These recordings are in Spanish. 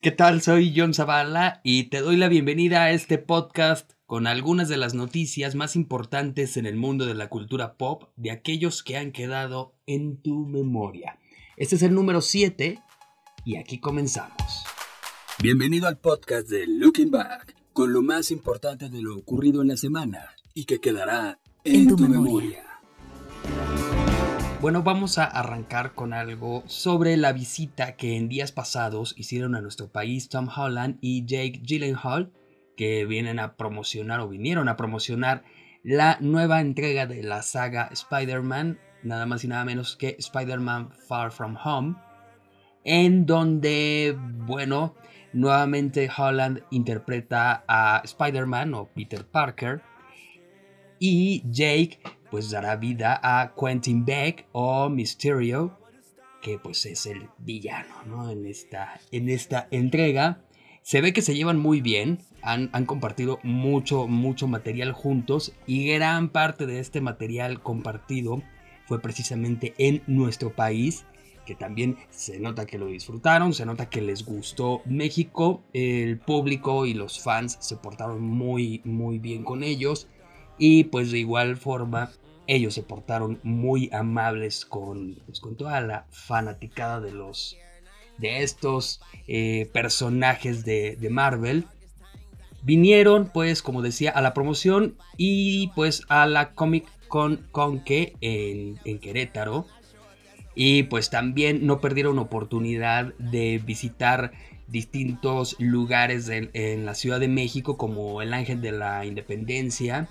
¿Qué tal? Soy John Zavala y te doy la bienvenida a este podcast con algunas de las noticias más importantes en el mundo de la cultura pop de aquellos que han quedado en tu memoria. Este es el número 7 y aquí comenzamos. Bienvenido al podcast de Looking Back, con lo más importante de lo ocurrido en la semana y que quedará en, tu, memoria. Bueno, vamos a arrancar con algo sobre la visita que en días pasados hicieron a nuestro país Tom Holland y Jake Gyllenhaal, que vienen a promocionar o vinieron a promocionar la nueva entrega de la saga Spider-Man, nada más y nada menos que Spider-Man Far From Home, en donde, bueno, nuevamente Holland interpreta a Spider-Man o Peter Parker y Jake pues dará vida a Quentin Beck o Mysterio, que pues es el villano, ¿no? En esta, en esta entrega. Se ve que se llevan muy bien, han, han, compartido mucho, mucho material juntos y gran parte de este material compartido fue precisamente en nuestro país, que también se nota que lo disfrutaron, se nota que les gustó México, el público y los fans se portaron muy, muy bien con ellos y pues de igual forma ellos se portaron muy amables con, pues, con toda la fanaticada de los de estos eh, personajes de, Marvel. Vinieron, pues, como decía, a la promoción y pues a la Comic Con Conque en, Querétaro. Y pues también no perdieron oportunidad de visitar distintos lugares en la Ciudad de México como el Ángel de la Independencia,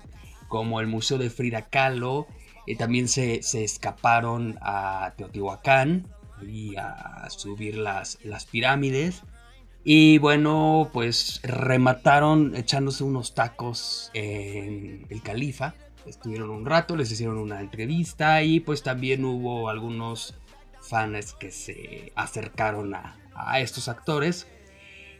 como el Museo de Frida Kahlo. Eh, también se, escaparon a Teotihuacán y a subir las, las pirámides. Y bueno, pues remataron echándose unos tacos en el Califa. Estuvieron un rato, les hicieron una entrevista y pues también hubo algunos fans que se acercaron a, a estos actores.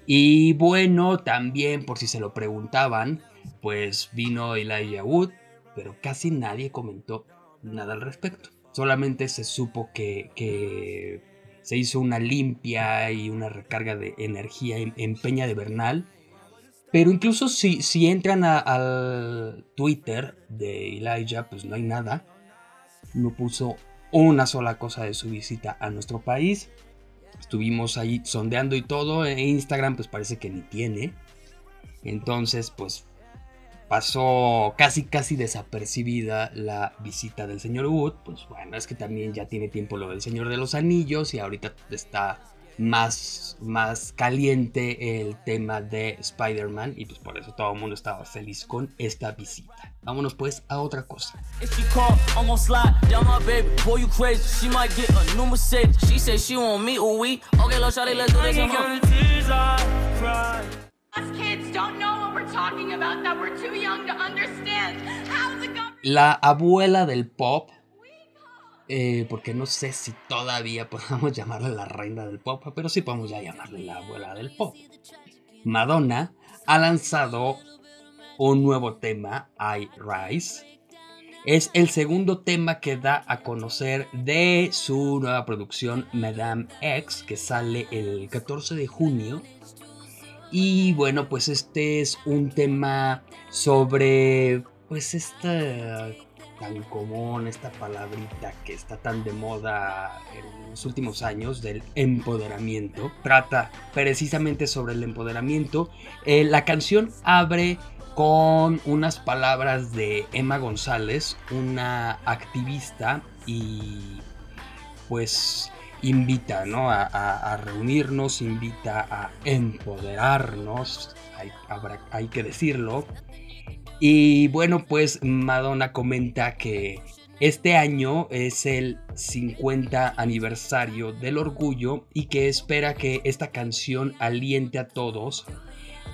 Y bueno, también por si se lo preguntaban, pues vino Elijah Wood, pero casi nadie comentó nada al respecto. Solamente se supo que, se hizo una limpia y una recarga de energía en, Peña de Bernal. Pero incluso si, si entran al Twitter de Elijah, pues no hay nada. No puso una sola cosa de su visita a nuestro país. Estuvimos ahí sondeando y todo. En Instagram pues parece que ni tiene. Entonces pues pasó casi casi desapercibida la visita del señor Wood, pues bueno, es que también ya tiene tiempo lo del Señor de los Anillos y ahorita está más, más caliente el tema de Spider-Man y pues por eso todo el mundo estaba feliz con esta visita. Vámonos pues a otra cosa. La abuela del pop, eh, porque no sé si todavía podemos llamarle la reina del pop, pero sí podemos ya llamarle la abuela del pop. Madonna ha lanzado un nuevo tema, I Rise. Es el segundo tema que da a conocer de su nueva producción Madame X, que sale el 14 de junio y bueno, pues este es un tema sobre, pues esta tan común, esta palabrita que está tan de moda en los últimos años del empoderamiento. Trata precisamente sobre el empoderamiento. Eh, la canción abre con unas palabras de Emma González, una activista y pues invita ¿no? a, reunirnos, invita a empoderarnos, hay que decirlo. Y bueno, pues Madonna comenta que este año es el 50 aniversario del orgullo y que espera que esta canción aliente a todos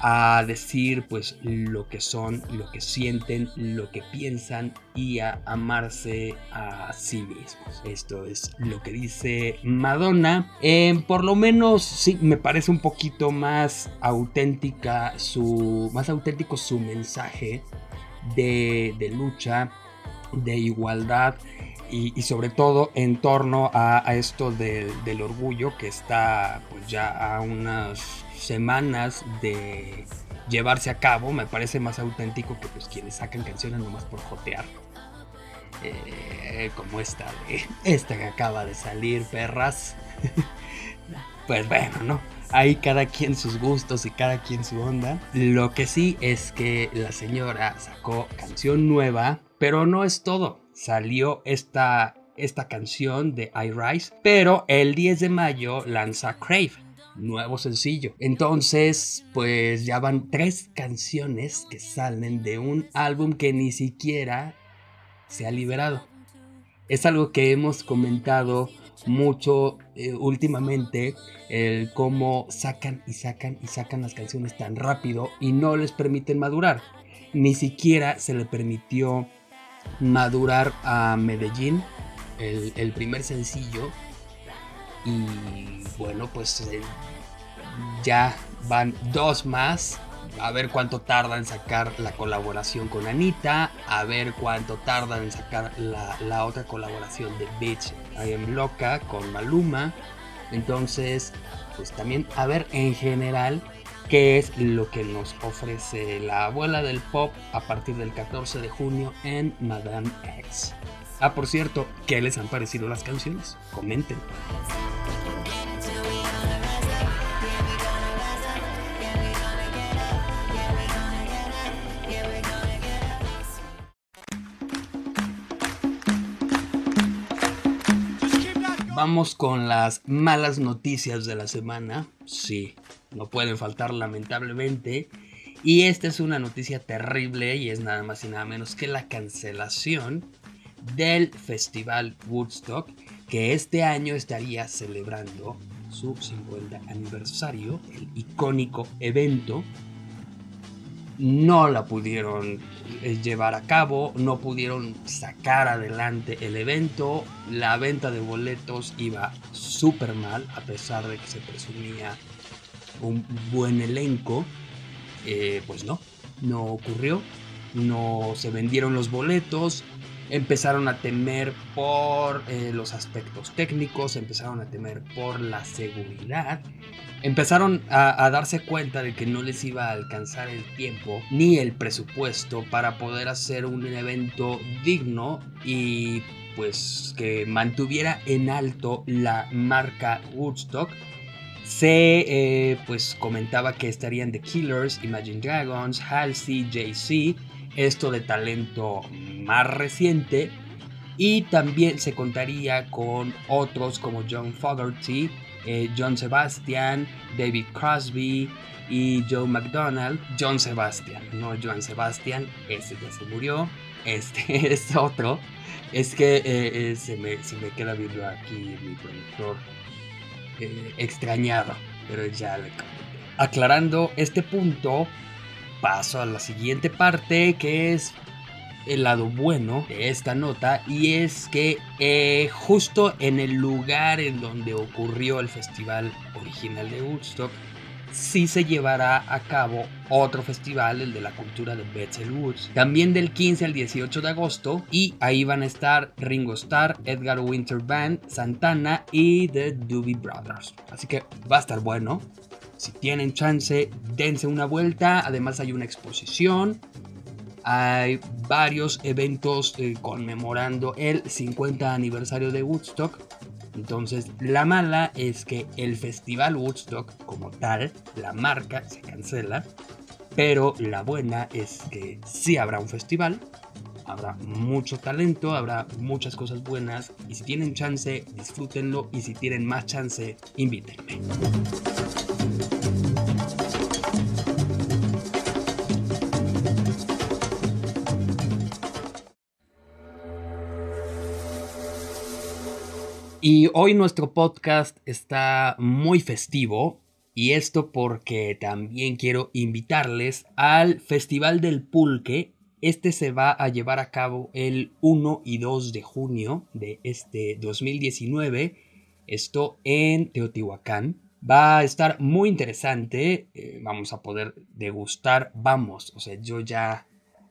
a decir pues lo que son, lo que sienten, lo que piensan y a amarse a sí mismos. Esto es lo que dice Madonna. Eh, por lo menos sí me parece un poquito más auténtica su más auténtico su mensaje de, lucha, de igualdad y, sobre todo en torno a, esto del orgullo que está pues ya a unas semanas de llevarse a cabo. Me parece más auténtico que pues quienes sacan canciones nomás por jotear. Eh, como esta de esta que acaba de salir, perras. pues bueno, ¿no? Hay cada quien sus gustos y cada quien su onda. Lo que sí es que la señora sacó canción nueva, pero no es todo. Salió esta, esta canción de I Rise, pero el 10 de mayo lanza Crave nuevo sencillo. Entonces, pues ya van tres canciones que salen de un álbum que ni siquiera se ha liberado. Es algo que hemos comentado mucho eh, últimamente, el cómo sacan y sacan y sacan las canciones tan rápido y no les permiten madurar. Ni siquiera se le permitió madurar a Medellín, el, el primer sencillo. Y bueno, pues eh, ya van dos más a ver cuánto tarda en sacar la colaboración con Anita, a ver cuánto tarda en sacar la, otra colaboración de Bitch I Am Loca con Maluma. Entonces, pues también a ver en general qué es lo que nos ofrece la abuela del pop a partir del 14 de junio en Madame X. Ah, por cierto, ¿qué les han parecido las canciones? Comenten. Vamos con las malas noticias de la semana. Sí, no pueden faltar lamentablemente. Y esta es una noticia terrible y es nada más y nada menos que la cancelación del Festival Woodstock que este año estaría celebrando su 50 aniversario, el icónico evento. No la pudieron eh, llevar a cabo, no pudieron sacar adelante el evento, la venta de boletos iba súper mal, a pesar de que se presumía un buen elenco, eh, pues no, no ocurrió, no se vendieron los boletos, empezaron a temer por eh, los aspectos técnicos, empezaron a temer por la seguridad empezaron a, darse cuenta de que no les iba a alcanzar el tiempo ni el presupuesto para poder hacer un evento digno y pues que mantuviera en alto la marca Woodstock. Se eh, pues comentaba que estarían The Killers, Imagine Dragons, Halsey, Jay-Z, esto de talento más reciente. Y también se contaría con otros como John Fogerty, eh, John Sebastian, David Crosby y Joe McDonald. John Sebastian, no Joan Sebastian, ese ya se murió. Este es otro. Es que eh, eh, se, me, queda viendo aquí mi productor extrañado, pero ya le Aclarando este punto, paso a la siguiente parte que es el lado bueno de esta nota y es que eh, justo en el lugar en donde ocurrió el festival original de Woodstock sí se llevará a cabo otro festival, el de la cultura de Bethel Woods, también del 15 al 18 de agosto y ahí van a estar Ringo Starr, Edgar Winter Band, Santana y The Doobie Brothers. Así que va a estar bueno. Si tienen chance, dense una vuelta. Además hay una exposición hay varios eventos eh, conmemorando el 50 aniversario de Woodstock. Entonces, la mala es que el festival Woodstock como tal, la marca, se cancela. Pero la buena es que sí habrá un festival, habrá mucho talento, habrá muchas cosas buenas. Y si tienen chance, disfrútenlo. Y si tienen más chance, invítenme. Y hoy nuestro podcast está muy festivo y esto porque también quiero invitarles al Festival del Pulque. Este se va a llevar a cabo el 1 y 2 de junio de este 2019. Esto en Teotihuacán. Va a estar muy interesante. Eh, vamos a poder degustar. Vamos, o sea, yo ya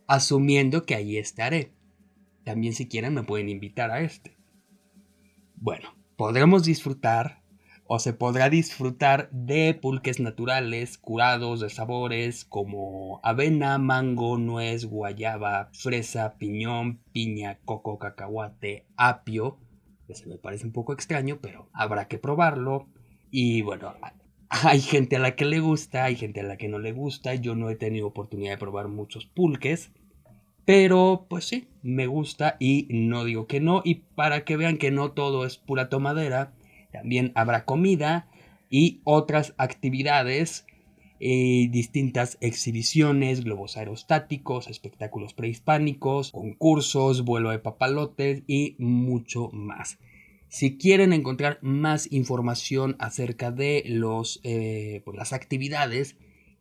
asumiendo que ahí estaré. También si quieren me pueden invitar a este bueno, podremos disfrutar o se podrá disfrutar de pulques naturales curados de sabores como avena, mango, nuez, guayaba, fresa, piñón, piña, coco, cacahuate, apio, que se me parece un poco extraño, pero habrá que probarlo. Y bueno, hay gente a la que le gusta, hay gente a la que no le gusta. Yo no he tenido oportunidad de probar muchos pulques. Pero pues sí, me gusta y no digo que no. Y para que vean que no todo es pura tomadera, también habrá comida y otras actividades, eh, distintas exhibiciones, globos aerostáticos, espectáculos prehispánicos, concursos, vuelo de papalotes y mucho más. Si quieren encontrar más información acerca de los, eh, pues, las actividades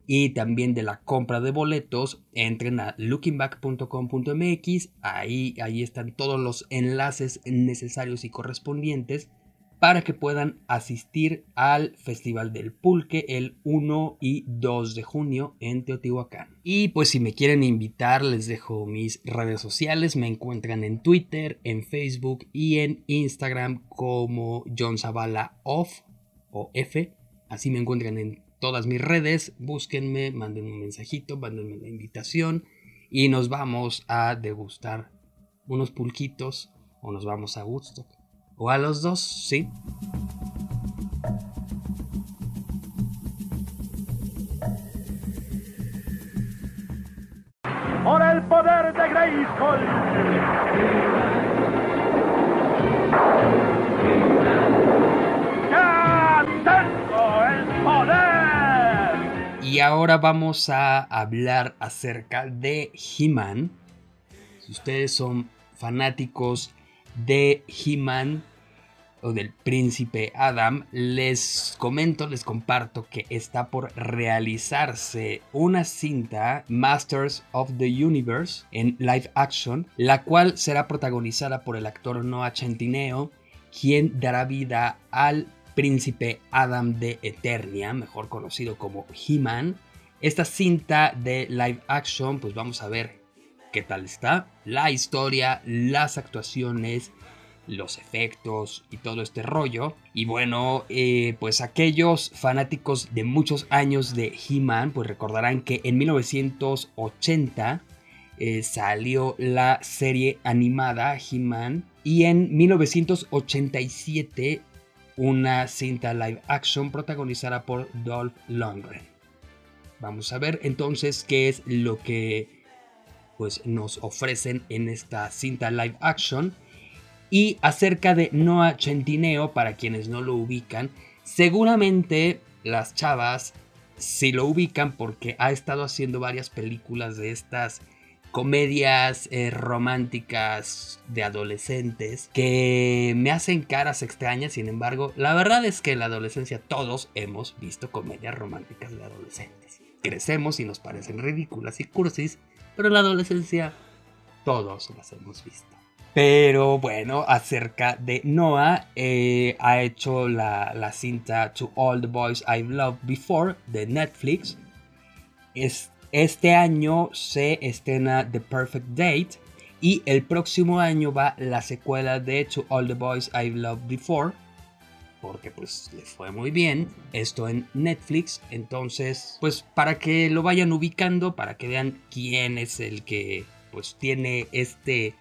y también de la compra de boletos, entren a lookingback.com.mx. Ahí, ahí están todos los enlaces necesarios y correspondientes para que puedan asistir al Festival del Pulque el 1 y 2 de junio en Teotihuacán. Y pues si me quieren invitar les dejo mis redes sociales, me encuentran en Twitter, en Facebook y en Instagram como John Zavala Off o F, así me encuentran en todas mis redes, búsquenme, manden un mensajito, mándenme la invitación y nos vamos a degustar unos pulquitos o nos vamos a Woodstock. O a los dos, sí. Por el poder de Grayskull. Ahora vamos a hablar acerca de He-Man. Si ustedes son fanáticos de He-Man o del príncipe Adam, les comento, les comparto que está por realizarse una cinta Masters of the Universe en live action, la cual será protagonizada por el actor Noah Centineo, quien dará vida al príncipe Adam de Eternia, mejor conocido como He-Man. Esta cinta de live action, pues vamos a ver qué tal está, la historia, las actuaciones, los efectos y todo este rollo. Y bueno, eh, pues aquellos fanáticos de muchos años de He-Man, pues recordarán que en 1980 eh, salió la serie animada He-Man y en 1987 una cinta live action protagonizada por Dolph Lundgren. Vamos a ver entonces qué es lo que pues, nos ofrecen en esta cinta live action y acerca de Noah Centineo, para quienes no lo ubican, seguramente las chavas si lo ubican porque ha estado haciendo varias películas de estas comedias eh, románticas de adolescentes que me hacen caras extrañas, sin embargo, la verdad es que en la adolescencia todos hemos visto comedias románticas de adolescentes. Crecemos y nos parecen ridículas y cursis, pero en la adolescencia todos las hemos visto. Pero bueno, acerca de Noah, eh, ha hecho la, cinta To All the Boys I've Loved Before de Netflix. Este año se estrena The Perfect Date y el próximo año va la secuela de To All the Boys I've Loved Before. Porque pues les fue muy bien esto en Netflix. Entonces, pues para que lo vayan ubicando, para que vean quién es el que pues tiene este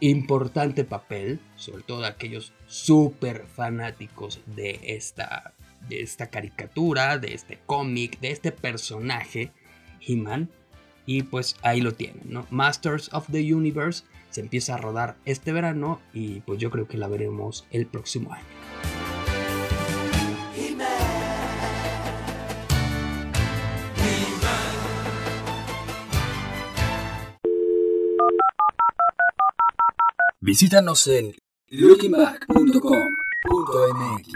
importante papel, sobre todo aquellos súper fanáticos de esta, de esta caricatura, de este cómic, de este personaje, He-Man. Y pues ahí lo tienen, ¿no? Masters of the Universe se empieza a rodar este verano y pues yo creo que la veremos el próximo año. Visítanos en lookingback.com.mx.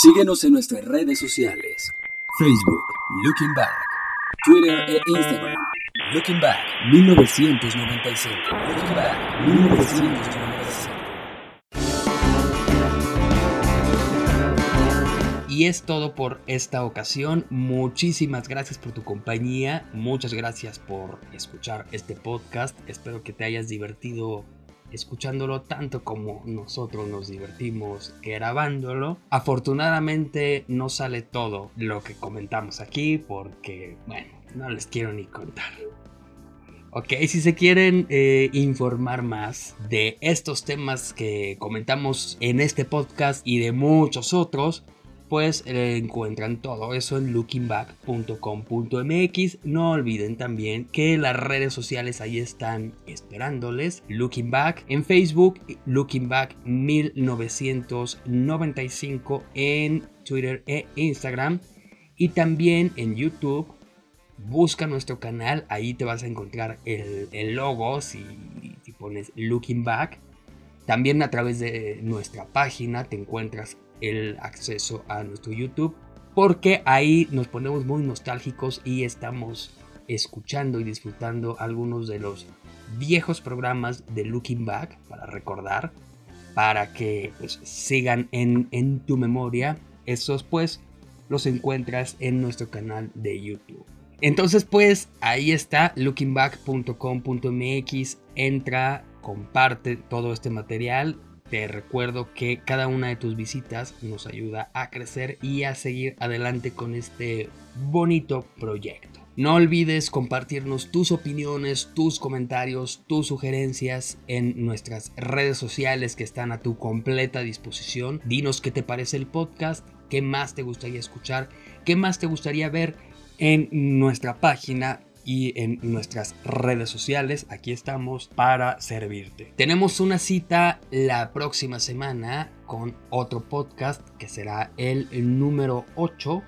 Síguenos en nuestras redes sociales. Facebook, Looking Back. Twitter e Instagram. Looking Back 1995. Looking Back 1995. Y es todo por esta ocasión. Muchísimas gracias por tu compañía. Muchas gracias por escuchar este podcast. Espero que te hayas divertido escuchándolo tanto como nosotros nos divertimos grabándolo. Afortunadamente no sale todo lo que comentamos aquí porque, bueno, no les quiero ni contar. Ok, si se quieren eh, informar más de estos temas que comentamos en este podcast y de muchos otros, pues eh, encuentran todo eso en lookingback.com.mx. No olviden también que las redes sociales ahí están esperándoles. Looking Back en Facebook, Looking Back 1995 en Twitter e Instagram y también en YouTube busca nuestro canal, ahí te vas a encontrar el, logo si, si, pones Looking Back. También a través de nuestra página te encuentras el acceso a nuestro YouTube, porque ahí nos ponemos muy nostálgicos y estamos escuchando y disfrutando algunos de los viejos programas de Looking Back para recordar, para que pues, sigan en, en tu memoria. Esos pues los encuentras en nuestro canal de YouTube. Entonces, pues ahí está, lookingback.com.mx. Entra, comparte todo este material. Te recuerdo que cada una de tus visitas nos ayuda a crecer y a seguir adelante con este bonito proyecto. No olvides compartirnos tus opiniones, tus comentarios, tus sugerencias en nuestras redes sociales que están a tu completa disposición. Dinos qué te parece el podcast, qué más te gustaría escuchar, qué más te gustaría ver en nuestra página y en nuestras redes sociales. Aquí estamos para servirte. Tenemos una cita la próxima semana con otro podcast que será el número 8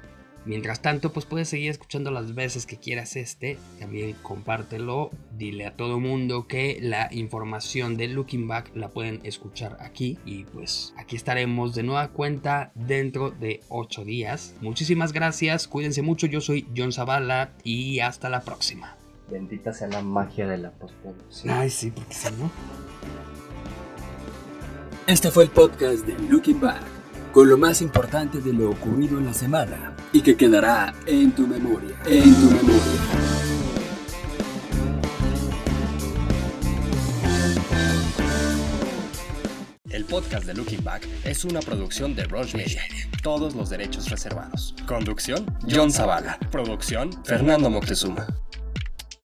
Mientras tanto, pues puedes seguir escuchando las veces que quieras este. También compártelo. Dile a todo mundo que la información de Looking Back la pueden escuchar aquí. Y pues aquí estaremos de nueva cuenta dentro de 8 días. Muchísimas gracias. Cuídense mucho. Yo soy John Zavala y hasta la próxima. Bendita sea la magia de la postproducción. Ay, sí, porque si no. Este fue el podcast de Looking Back con lo más importante de lo ocurrido en la semana y que quedará en tu memoria, en tu memoria. El podcast de Looking Back es una producción de Roche Media. Todos los derechos reservados. Conducción, John Zavala. Producción, Fernando Moctezuma.